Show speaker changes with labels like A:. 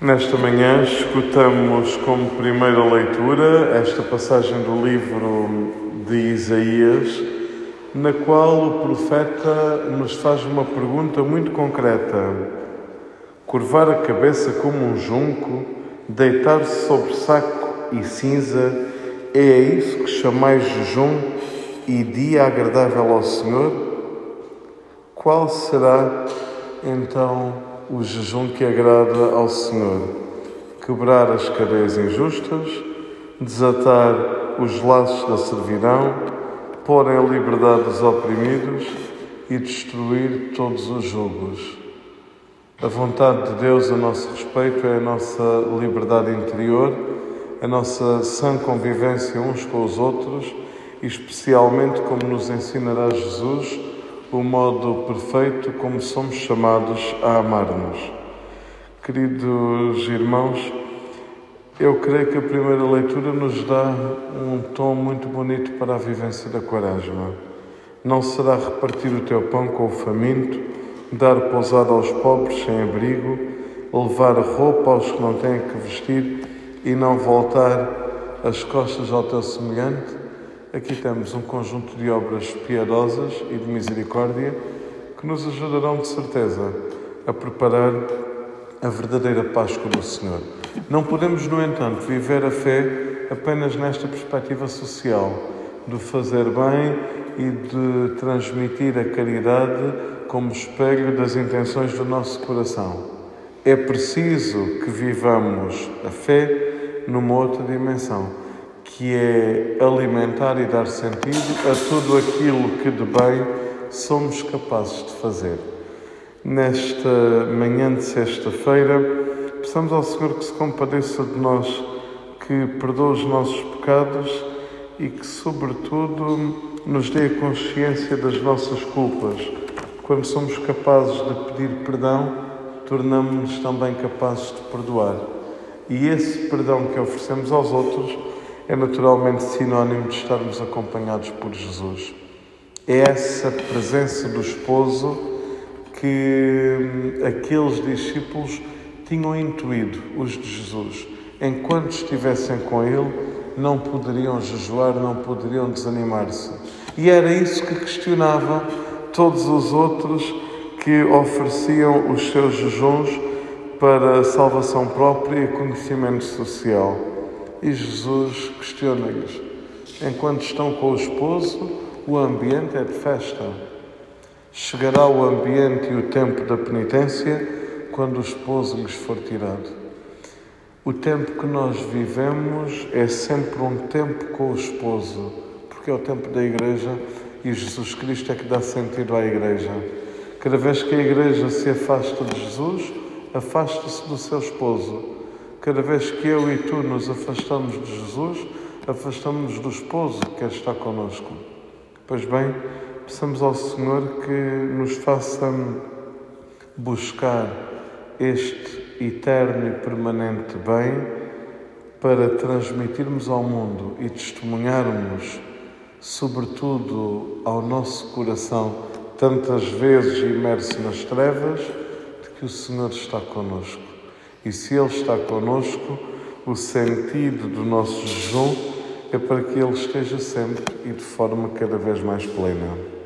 A: Nesta manhã escutamos como primeira leitura esta passagem do livro de Isaías, na qual o profeta nos faz uma pergunta muito concreta: curvar a cabeça como um junco, deitar-se sobre saco e cinza, é isso que chamais jejum e dia agradável ao Senhor? Qual será então o jejum que agrada ao Senhor, quebrar as cadeias injustas, desatar os laços da servidão, pôr em liberdade os oprimidos e destruir todos os julgos. A vontade de Deus a nosso respeito é a nossa liberdade interior, a nossa sã convivência uns com os outros e, especialmente, como nos ensinará Jesus, o modo perfeito como somos chamados a amar-nos. Queridos irmãos, eu creio que a primeira leitura nos dá um tom muito bonito para a vivência da Quaresma. Não será repartir o teu pão com o faminto, dar pousada aos pobres sem abrigo, levar roupa aos que não têm que vestir e não voltar as costas ao teu semelhante? Aqui temos um conjunto de obras piedosas e de misericórdia que nos ajudarão de certeza a preparar a verdadeira Páscoa do Senhor. Não podemos, no entanto, viver a fé apenas nesta perspectiva social, de fazer bem e de transmitir a caridade como espelho das intenções do nosso coração. É preciso que vivamos a fé numa outra dimensão que é alimentar e dar sentido a tudo aquilo que de bem somos capazes de fazer. Nesta manhã de sexta-feira, peçamos ao Senhor que se compadeça de nós, que perdoe os nossos pecados e que, sobretudo, nos dê a consciência das nossas culpas. Quando somos capazes de pedir perdão, tornamos-nos também capazes de perdoar. E esse perdão que oferecemos aos outros é naturalmente sinónimo de estarmos acompanhados por Jesus. É essa presença do esposo que hum, aqueles discípulos tinham intuído, os de Jesus. Enquanto estivessem com ele, não poderiam jejuar, não poderiam desanimar-se. E era isso que questionava todos os outros que ofereciam os seus jejuns para salvação própria e conhecimento social. E Jesus questiona-lhes: enquanto estão com o esposo, o ambiente é de festa. Chegará o ambiente e o tempo da penitência quando o esposo lhes for tirado. O tempo que nós vivemos é sempre um tempo com o esposo, porque é o tempo da igreja e Jesus Cristo é que dá sentido à igreja. Cada vez que a igreja se afasta de Jesus, afasta-se do seu esposo. Cada vez que eu e tu nos afastamos de Jesus, afastamos-nos do esposo que estar conosco. Pois bem, peçamos ao Senhor que nos faça buscar este eterno e permanente bem para transmitirmos ao mundo e testemunharmos, sobretudo ao nosso coração, tantas vezes imerso nas trevas, de que o Senhor está conosco. E se Ele está conosco, o sentido do nosso jejum é para que Ele esteja sempre e de forma cada vez mais plena.